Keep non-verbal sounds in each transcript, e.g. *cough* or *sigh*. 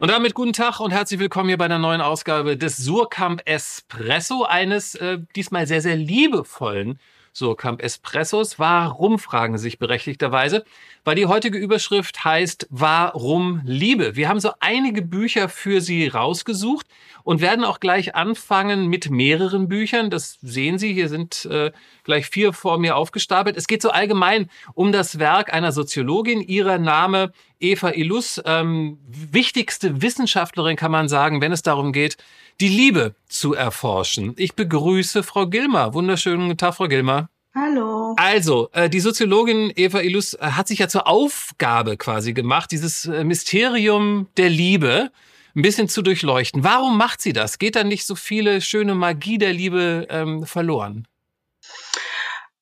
Und damit guten Tag und herzlich willkommen hier bei einer neuen Ausgabe des Surkamp Espresso, eines äh, diesmal sehr, sehr liebevollen Surkamp Espressos. Warum, fragen Sie sich berechtigterweise, weil die heutige Überschrift heißt Warum Liebe? Wir haben so einige Bücher für Sie rausgesucht und werden auch gleich anfangen mit mehreren Büchern. Das sehen Sie, hier sind äh, gleich vier vor mir aufgestapelt. Es geht so allgemein um das Werk einer Soziologin. Ihrer Name Eva Illus, ähm, wichtigste Wissenschaftlerin kann man sagen, wenn es darum geht, die Liebe zu erforschen. Ich begrüße Frau Gilmer. Wunderschönen Tag, Frau Gilmer. Hallo. Also, äh, die Soziologin Eva Illus äh, hat sich ja zur Aufgabe quasi gemacht, dieses äh, Mysterium der Liebe ein bisschen zu durchleuchten. Warum macht sie das? Geht da nicht so viele schöne Magie der Liebe ähm, verloren?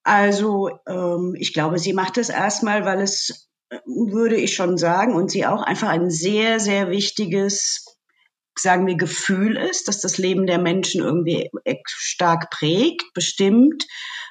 Also, ähm, ich glaube, sie macht es erstmal, weil es würde ich schon sagen, und sie auch einfach ein sehr, sehr wichtiges, sagen wir, Gefühl ist, dass das Leben der Menschen irgendwie stark prägt, bestimmt,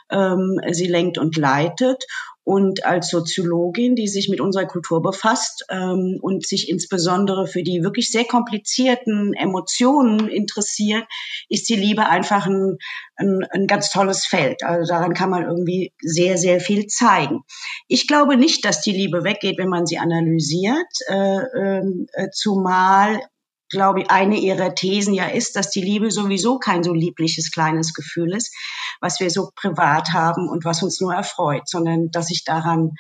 ähm, sie lenkt und leitet und als Soziologin, die sich mit unserer Kultur befasst ähm, und sich insbesondere für die wirklich sehr komplizierten Emotionen interessiert, ist die Liebe einfach ein, ein, ein ganz tolles Feld. Also daran kann man irgendwie sehr, sehr viel zeigen. Ich glaube nicht, dass die Liebe weggeht, wenn man sie analysiert, äh, ähm, äh, zumal glaube ich, eine ihrer Thesen ja ist, dass die Liebe sowieso kein so liebliches kleines Gefühl ist, was wir so privat haben und was uns nur erfreut, sondern dass sich daran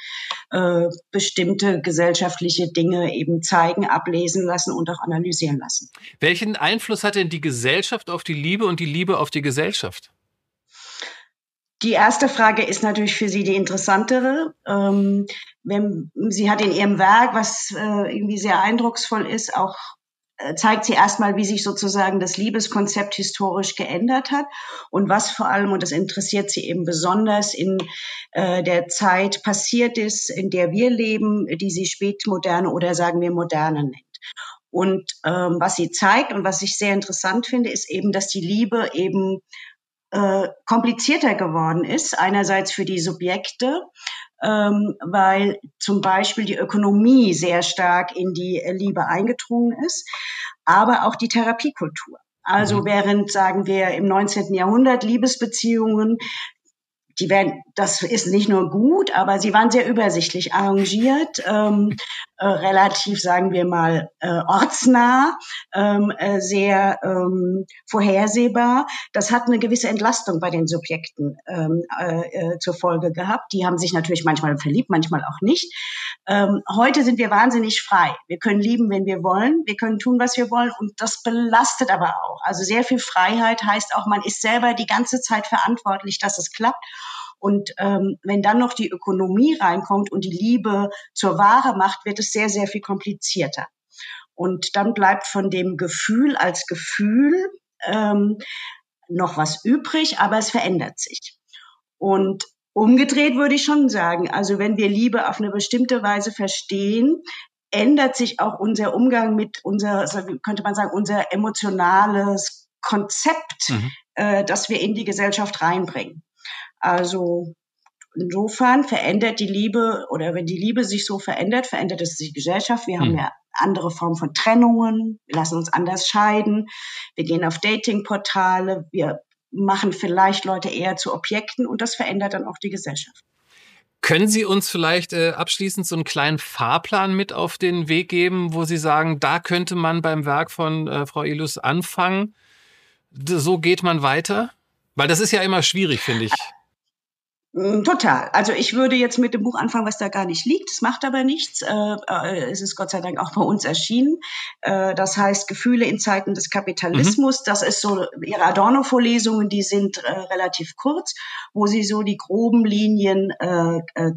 äh, bestimmte gesellschaftliche Dinge eben zeigen, ablesen lassen und auch analysieren lassen. Welchen Einfluss hat denn die Gesellschaft auf die Liebe und die Liebe auf die Gesellschaft? Die erste Frage ist natürlich für Sie die interessantere. Ähm, wenn, sie hat in ihrem Werk, was äh, irgendwie sehr eindrucksvoll ist, auch zeigt sie erstmal, wie sich sozusagen das Liebeskonzept historisch geändert hat und was vor allem, und das interessiert sie eben besonders, in äh, der Zeit passiert ist, in der wir leben, die sie spätmoderne oder sagen wir moderne nennt. Und ähm, was sie zeigt und was ich sehr interessant finde, ist eben, dass die Liebe eben äh, komplizierter geworden ist. Einerseits für die Subjekte, ähm, weil zum Beispiel die Ökonomie sehr stark in die Liebe eingedrungen ist, aber auch die Therapiekultur. Also mhm. während, sagen wir, im 19. Jahrhundert Liebesbeziehungen die werden, das ist nicht nur gut, aber sie waren sehr übersichtlich arrangiert, ähm, äh, relativ, sagen wir mal, äh, ortsnah, ähm, äh, sehr ähm, vorhersehbar. Das hat eine gewisse Entlastung bei den Subjekten ähm, äh, äh, zur Folge gehabt. Die haben sich natürlich manchmal verliebt, manchmal auch nicht. Ähm, heute sind wir wahnsinnig frei. Wir können lieben, wenn wir wollen. Wir können tun, was wir wollen. Und das belastet aber auch. Also sehr viel Freiheit heißt auch, man ist selber die ganze Zeit verantwortlich, dass es klappt. Und ähm, wenn dann noch die Ökonomie reinkommt und die Liebe zur Ware macht, wird es sehr, sehr viel komplizierter. Und dann bleibt von dem Gefühl als Gefühl ähm, noch was übrig, aber es verändert sich. Und umgedreht würde ich schon sagen, also wenn wir Liebe auf eine bestimmte Weise verstehen, ändert sich auch unser Umgang mit unser, könnte man sagen, unser emotionales Konzept, mhm. äh, das wir in die Gesellschaft reinbringen. Also insofern verändert die Liebe oder wenn die Liebe sich so verändert, verändert es die Gesellschaft. Wir haben hm. ja andere Formen von Trennungen, wir lassen uns anders scheiden, wir gehen auf Datingportale, wir machen vielleicht Leute eher zu Objekten und das verändert dann auch die Gesellschaft. Können Sie uns vielleicht äh, abschließend so einen kleinen Fahrplan mit auf den Weg geben, wo Sie sagen, da könnte man beim Werk von äh, Frau Ilus anfangen? So geht man weiter? Weil das ist ja immer schwierig, finde ich. Mm, total. Also ich würde jetzt mit dem Buch anfangen, was da gar nicht liegt. Es macht aber nichts. Äh, äh, es ist Gott sei Dank auch bei uns erschienen. Äh, das heißt Gefühle in Zeiten des Kapitalismus. Mhm. Das ist so ihre Adorno-Vorlesungen, die sind relativ kurz, wo sie so die groben Linien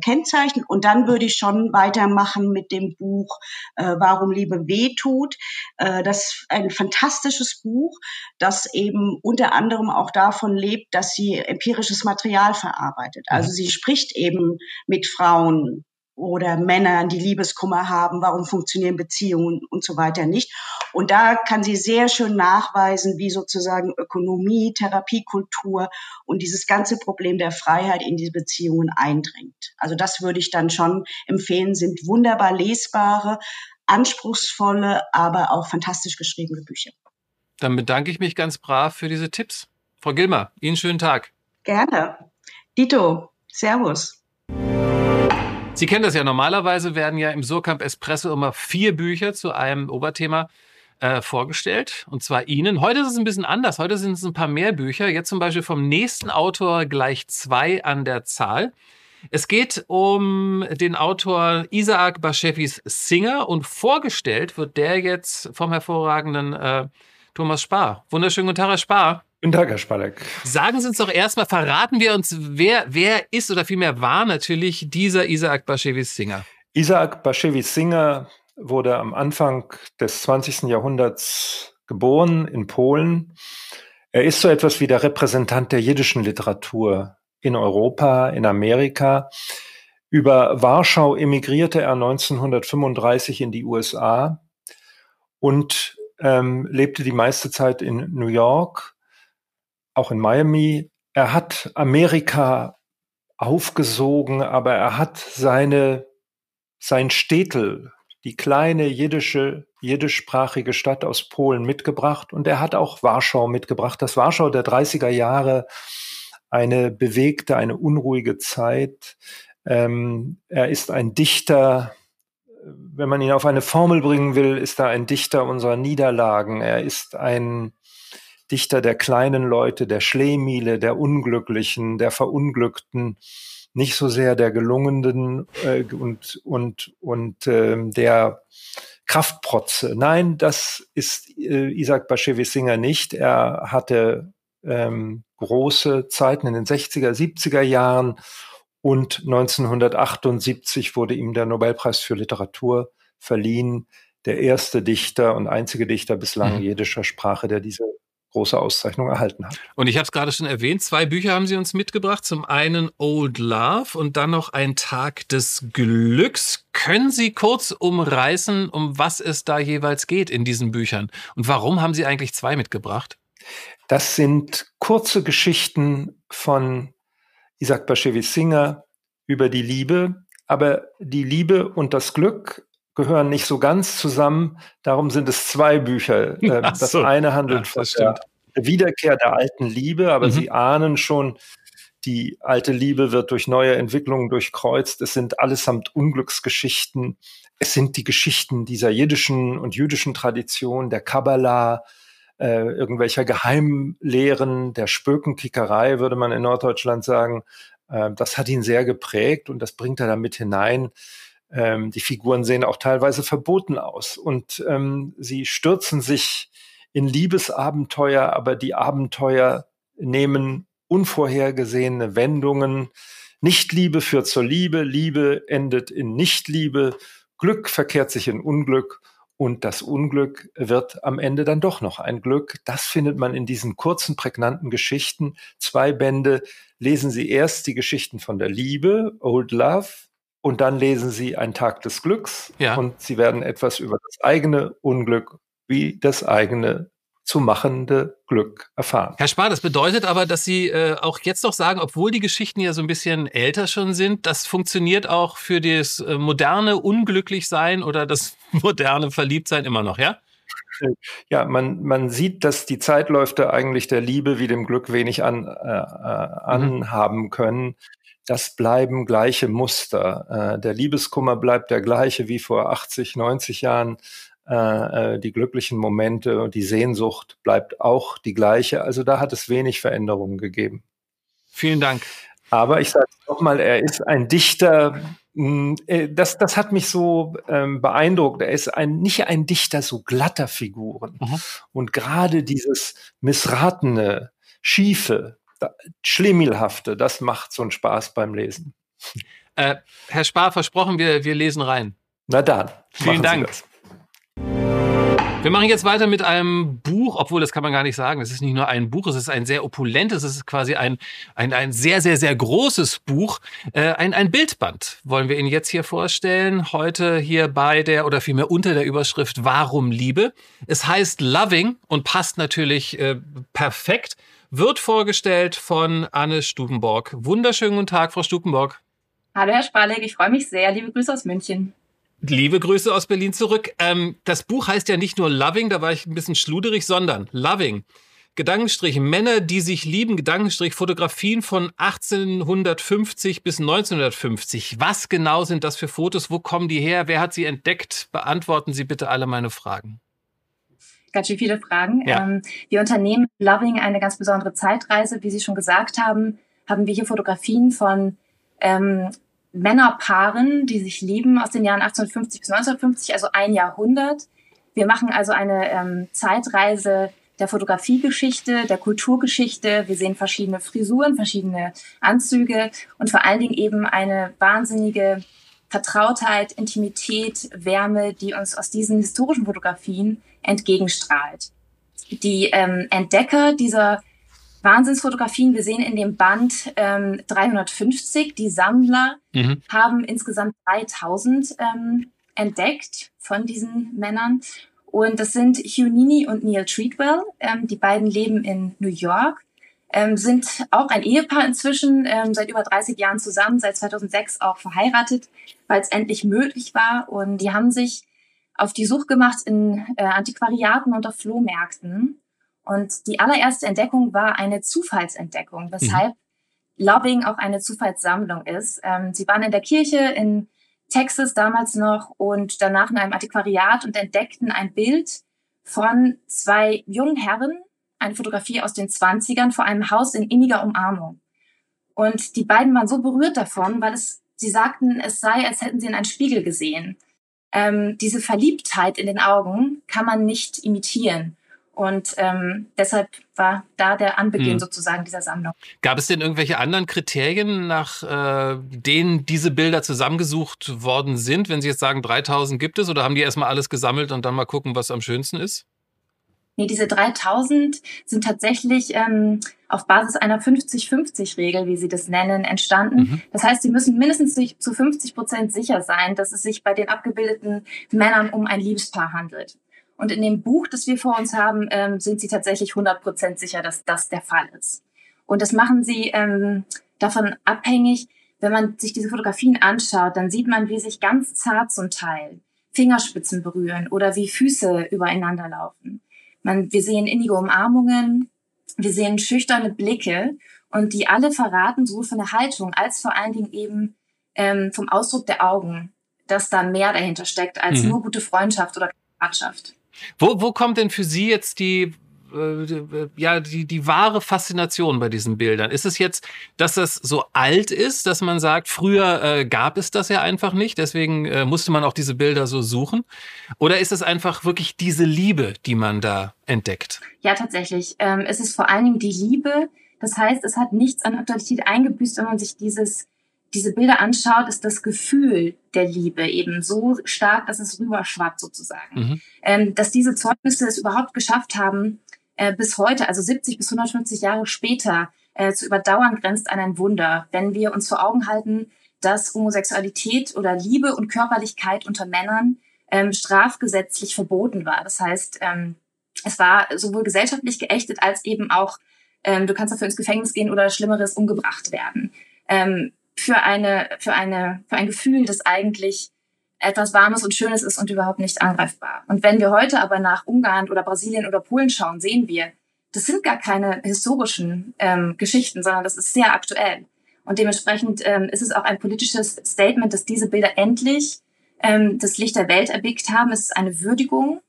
kennzeichnen. Und dann würde ich schon weitermachen mit dem Buch Warum Liebe wehtut. das ist ein fantastisches Buch, das eben unter anderem auch davon lebt, dass sie empirisches Material verarbeitet. Also sie spricht eben mit Frauen oder Männern, die Liebeskummer haben, warum funktionieren Beziehungen und so weiter nicht. Und da kann sie sehr schön nachweisen, wie sozusagen Ökonomie, Therapiekultur und dieses ganze Problem der Freiheit in diese Beziehungen eindringt. Also das würde ich dann schon empfehlen, sind wunderbar lesbare, anspruchsvolle, aber auch fantastisch geschriebene Bücher. Dann bedanke ich mich ganz brav für diese Tipps. Frau Gilmer, Ihnen schönen Tag. Gerne. Dito, Servus. Sie kennen das ja. Normalerweise werden ja im Surkamp Espresso immer vier Bücher zu einem Oberthema äh, vorgestellt. Und zwar Ihnen. Heute ist es ein bisschen anders. Heute sind es ein paar mehr Bücher. Jetzt zum Beispiel vom nächsten Autor gleich zwei an der Zahl. Es geht um den Autor Isaac Bashevis Singer und vorgestellt wird der jetzt vom hervorragenden äh, Thomas Spar. Wunderschönen guten Tag, Herr Spar. Guten Tag, Herr Spalek. Sagen Sie uns doch erstmal, verraten wir uns, wer, wer ist oder vielmehr war natürlich dieser Isaac Bashevis Singer? Isaac Bashevis Singer wurde am Anfang des 20. Jahrhunderts geboren in Polen. Er ist so etwas wie der Repräsentant der jiddischen Literatur in Europa, in Amerika. Über Warschau emigrierte er 1935 in die USA und ähm, lebte die meiste Zeit in New York, auch in Miami. Er hat Amerika aufgesogen, aber er hat seine, sein Städtel, die kleine jiddische, jiddischsprachige Stadt aus Polen mitgebracht und er hat auch Warschau mitgebracht. Das Warschau der 30er Jahre, eine bewegte, eine unruhige Zeit. Ähm, er ist ein Dichter, wenn man ihn auf eine Formel bringen will, ist er ein Dichter unserer Niederlagen. Er ist ein Dichter der kleinen Leute, der Schlemiele, der Unglücklichen, der Verunglückten, nicht so sehr der Gelungenen äh, und, und, und äh, der Kraftprotze. Nein, das ist äh, Isaac Bashevis Singer nicht. Er hatte ähm, große Zeiten in den 60er, 70er Jahren und 1978 wurde ihm der Nobelpreis für Literatur verliehen. Der erste Dichter und einzige Dichter bislang mhm. jiddischer Sprache, der diese große Auszeichnung erhalten hat. Und ich habe es gerade schon erwähnt, zwei Bücher haben Sie uns mitgebracht. Zum einen Old Love und dann noch ein Tag des Glücks. Können Sie kurz umreißen, um was es da jeweils geht in diesen Büchern? Und warum haben Sie eigentlich zwei mitgebracht? Das sind kurze Geschichten von Isaac Bashevis Singer über die Liebe, aber die Liebe und das Glück gehören nicht so ganz zusammen. Darum sind es zwei Bücher. *laughs* Ähm, das so. eine handelt ja, das von der Wiederkehr der alten Liebe, aber mhm. Sie ahnen schon, die alte Liebe wird durch neue Entwicklungen durchkreuzt. Es sind allesamt Unglücksgeschichten. Es sind die Geschichten dieser jiddischen und jüdischen Tradition, der Kabbalah, äh, irgendwelcher Geheimlehren, der Spökenkickerei, würde man in Norddeutschland sagen. Äh, das hat ihn sehr geprägt und das bringt er damit hinein. Ähm, die Figuren sehen auch teilweise verboten aus und ähm, sie stürzen sich in Liebesabenteuer, aber die Abenteuer nehmen unvorhergesehene Wendungen. Nichtliebe führt zur Liebe, Liebe endet in Nichtliebe, Glück verkehrt sich in Unglück und das Unglück wird am Ende dann doch noch ein Glück. Das findet man in diesen kurzen, prägnanten Geschichten. Zwei Bände. Lesen Sie erst die Geschichten von der Liebe, Old Love, und dann lesen Sie Ein Tag des Glücks. Ja. Und Sie werden etwas über das eigene Unglück wie das eigene zu machende Glück erfahren. Herr Spar, das bedeutet aber, dass Sie äh, auch jetzt noch sagen, obwohl die Geschichten ja so ein bisschen älter schon sind, das funktioniert auch für das äh, moderne Unglücklichsein oder das *laughs* moderne Verliebtsein immer noch, ja? Ja, man, man sieht, dass die Zeitläufe eigentlich der Liebe wie dem Glück wenig an, äh, äh mhm. anhaben können. Das bleiben gleiche Muster. Äh, der Liebeskummer bleibt der gleiche wie vor 80, 90 Jahren äh, äh, die glücklichen Momente und die Sehnsucht bleibt auch die gleiche. Also da hat es wenig Veränderungen gegeben. Vielen Dank. Aber ich sage nochmal, er ist ein Dichter, hm, äh, das, das hat mich so ähm, beeindruckt. Er ist ein, nicht ein Dichter so glatter Figuren. Mhm. Und gerade dieses missratene, schiefe, schlimmelhafte, das macht so einen Spaß beim Lesen. Äh, Herr Spar, versprochen, wir, wir lesen rein. Na dann. Vielen Dank. Wir machen jetzt weiter mit einem Buch, obwohl das kann man gar nicht sagen. Es ist nicht nur ein Buch, es ist ein sehr opulentes, es ist quasi ein, ein, ein sehr, sehr, sehr großes Buch. Äh, ein, ein Bildband wollen wir Ihnen jetzt hier vorstellen. Heute hier bei der oder vielmehr unter der Überschrift Warum Liebe. Es heißt Loving und passt natürlich äh, perfekt. Wird vorgestellt von Anne Stubenborg. Wunderschönen guten Tag, Frau Stubenborg. Hallo, Herr Spralek, ich freue mich sehr. Liebe Grüße aus München. Liebe Grüße aus Berlin zurück. Ähm, das Buch heißt ja nicht nur Loving, da war ich ein bisschen schluderig, sondern Loving. Gedankenstrich Männer, die sich lieben, Gedankenstrich Fotografien von 1850 bis 1950. Was genau sind das für Fotos? Wo kommen die her? Wer hat sie entdeckt? Beantworten Sie bitte alle meine Fragen. Ganz schön viele Fragen. Ja. Ähm, wir unternehmen Loving eine ganz besondere Zeitreise. Wie Sie schon gesagt haben, haben wir hier Fotografien von ähm, Männerpaaren, die sich lieben aus den Jahren 1850 bis 1950, also ein Jahrhundert. Wir machen also eine ähm, Zeitreise der Fotografiegeschichte, der Kulturgeschichte. Wir sehen verschiedene Frisuren, verschiedene Anzüge und vor allen Dingen eben eine wahnsinnige Vertrautheit, Intimität, Wärme, die uns aus diesen historischen Fotografien entgegenstrahlt. Die ähm, Entdecker dieser Wahnsinnsfotografien, wir sehen in dem Band ähm, 350, die Sammler mhm. haben insgesamt 3000 ähm, entdeckt von diesen Männern und das sind Hugh Nini und Neil Treadwell. Ähm, die beiden leben in New York, ähm, sind auch ein Ehepaar inzwischen, ähm, seit über 30 Jahren zusammen, seit 2006 auch verheiratet, weil es endlich möglich war. Und die haben sich auf die Suche gemacht in äh, Antiquariaten und auf Flohmärkten. Und die allererste Entdeckung war eine Zufallsentdeckung, weshalb mhm. Loving auch eine Zufallssammlung ist. Ähm, sie waren in der Kirche in Texas damals noch und danach in einem Antiquariat und entdeckten ein Bild von zwei jungen Herren, eine Fotografie aus den Zwanzigern vor einem Haus in inniger Umarmung. Und die beiden waren so berührt davon, weil es, sie sagten, es sei, als hätten sie in einen Spiegel gesehen. Ähm, diese Verliebtheit in den Augen kann man nicht imitieren. Und ähm, deshalb war da der Anbeginn hm. sozusagen dieser Sammlung. Gab es denn irgendwelche anderen Kriterien, nach äh, denen diese Bilder zusammengesucht worden sind? Wenn Sie jetzt sagen, 3000 gibt es, oder haben die erstmal alles gesammelt und dann mal gucken, was am schönsten ist? Nee, diese 3000 sind tatsächlich ähm, auf Basis einer 50-50-Regel, wie Sie das nennen, entstanden. Mhm. Das heißt, Sie müssen mindestens zu 50 Prozent sicher sein, dass es sich bei den abgebildeten Männern um ein Liebespaar handelt. Und in dem Buch, das wir vor uns haben, ähm, sind sie tatsächlich 100% sicher, dass das der Fall ist. Und das machen sie ähm, davon abhängig, wenn man sich diese Fotografien anschaut, dann sieht man, wie sich ganz zart zum Teil Fingerspitzen berühren oder wie Füße übereinander laufen. Man, wir sehen innige Umarmungen, wir sehen schüchterne Blicke und die alle verraten sowohl von der Haltung als vor allen Dingen eben ähm, vom Ausdruck der Augen, dass da mehr dahinter steckt als mhm. nur gute Freundschaft oder Kameradschaft. Wo, wo kommt denn für Sie jetzt die, ja, die, die wahre Faszination bei diesen Bildern? Ist es jetzt, dass das so alt ist, dass man sagt, früher äh, gab es das ja einfach nicht, deswegen äh, musste man auch diese Bilder so suchen? Oder ist es einfach wirklich diese Liebe, die man da entdeckt? Ja, tatsächlich. Ähm, es ist vor allen Dingen die Liebe. Das heißt, es hat nichts an Aktualität eingebüßt, wenn man sich dieses diese Bilder anschaut, ist das Gefühl der Liebe eben so stark, dass es rüberschwappt sozusagen. Mhm. Ähm, dass diese Zeugnisse es überhaupt geschafft haben, äh, bis heute, also 70 bis 150 Jahre später, äh, zu überdauern, grenzt an ein Wunder. Wenn wir uns vor Augen halten, dass Homosexualität oder Liebe und Körperlichkeit unter Männern ähm, strafgesetzlich verboten war. Das heißt, ähm, es war sowohl gesellschaftlich geächtet als eben auch, ähm, du kannst dafür ins Gefängnis gehen oder Schlimmeres umgebracht werden. Ähm, für eine, für eine, für ein Gefühl, das eigentlich etwas Warmes und Schönes ist und überhaupt nicht angreifbar. Und wenn wir heute aber nach Ungarn oder Brasilien oder Polen schauen, sehen wir, das sind gar keine historischen ähm, Geschichten, sondern das ist sehr aktuell. Und dementsprechend ähm, ist es auch ein politisches Statement, dass diese Bilder endlich ähm, das Licht der Welt erblickt haben. Es ist eine Würdigung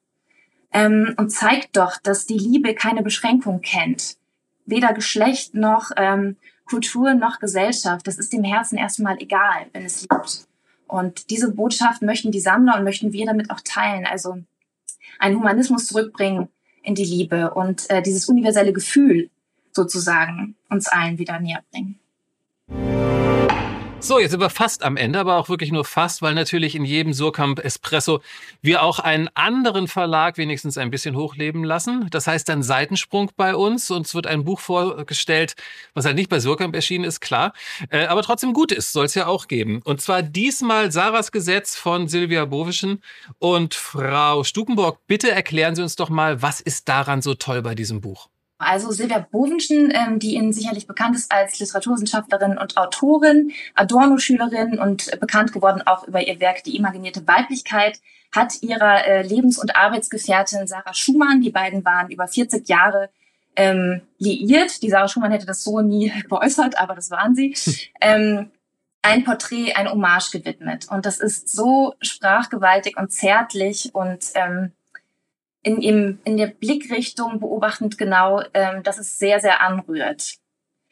ähm, und zeigt doch, dass die Liebe keine Beschränkung kennt. Weder Geschlecht noch ähm, Kultur noch Gesellschaft. Das ist dem Herzen erstmal egal, wenn es liebt. Und diese Botschaft möchten die Sammler und möchten wir damit auch teilen. Also einen Humanismus zurückbringen in die Liebe und äh, dieses universelle Gefühl sozusagen uns allen wieder näher bringen. So, jetzt sind wir fast am Ende, aber auch wirklich nur fast, weil natürlich in jedem Surkamp Espresso wir auch einen anderen Verlag wenigstens ein bisschen hochleben lassen. Das heißt dann Seitensprung bei uns. Uns wird ein Buch vorgestellt, was halt nicht bei Surkamp erschienen ist, klar, äh, aber trotzdem gut ist, soll es ja auch geben. Und zwar diesmal Sarahs Gesetz von Silvia Bovischen und Frau Stukenborg. Bitte erklären Sie uns doch mal, was ist daran so toll bei diesem Buch? Also Silvia Bovenschen, ähm, die Ihnen sicherlich bekannt ist als Literaturwissenschaftlerin und Autorin, Adorno-Schülerin und bekannt geworden auch über ihr Werk Die imaginierte Weiblichkeit, hat ihrer äh, Lebens- und Arbeitsgefährtin Sarah Schumann, die beiden waren über 40 Jahre ähm, liiert. Die Sarah Schumann hätte das so nie *laughs* geäußert, aber das waren sie. *laughs* ähm, ein Porträt, ein Hommage gewidmet. Und das ist so sprachgewaltig und zärtlich und ähm, in, im, in der Blickrichtung beobachtend genau, ähm, dass es sehr, sehr anrührt.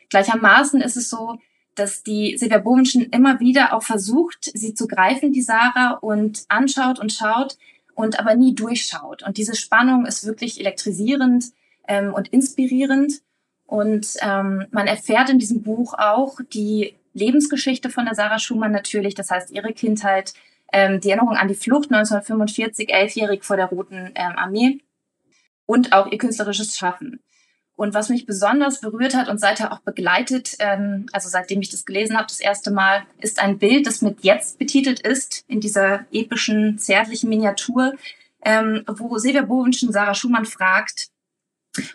Gleichermaßen ist es so, dass die Silvia Bovenschen immer wieder auch versucht, sie zu greifen, die Sarah, und anschaut und schaut und aber nie durchschaut. Und diese Spannung ist wirklich elektrisierend ähm, und inspirierend. Und ähm, man erfährt in diesem Buch auch die Lebensgeschichte von der Sarah Schumann natürlich, das heißt ihre Kindheit, ähm, die Erinnerung an die Flucht 1945, elfjährig vor der Roten ähm, Armee und auch ihr künstlerisches Schaffen. Und was mich besonders berührt hat und seither auch begleitet, ähm, also seitdem ich das gelesen habe, das erste Mal, ist ein Bild, das mit Jetzt betitelt ist, in dieser epischen, zärtlichen Miniatur, ähm, wo Silvia Bovenschen Sarah Schumann fragt,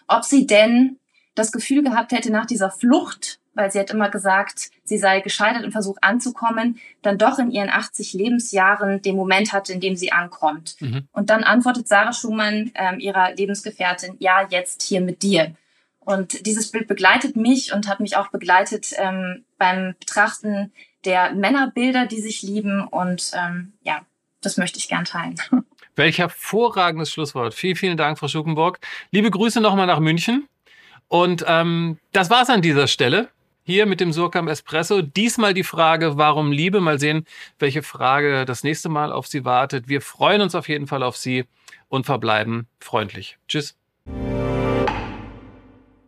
ob sie denn das Gefühl gehabt hätte nach dieser Flucht weil sie hat immer gesagt, sie sei gescheitert im Versuch anzukommen, dann doch in ihren 80 Lebensjahren den Moment hatte, in dem sie ankommt. Mhm. Und dann antwortet Sarah Schumann, ähm, ihrer Lebensgefährtin, ja, jetzt hier mit dir. Und dieses Bild begleitet mich und hat mich auch begleitet ähm, beim Betrachten der Männerbilder, die sich lieben. Und ähm, ja, das möchte ich gern teilen. *laughs* Welch hervorragendes Schlusswort. Vielen, vielen Dank, Frau Schuckenburg. Liebe Grüße nochmal nach München. Und ähm, das war's an dieser Stelle hier mit dem Surkamp Espresso. Diesmal die Frage, warum Liebe? Mal sehen, welche Frage das nächste Mal auf Sie wartet. Wir freuen uns auf jeden Fall auf Sie und verbleiben freundlich. Tschüss.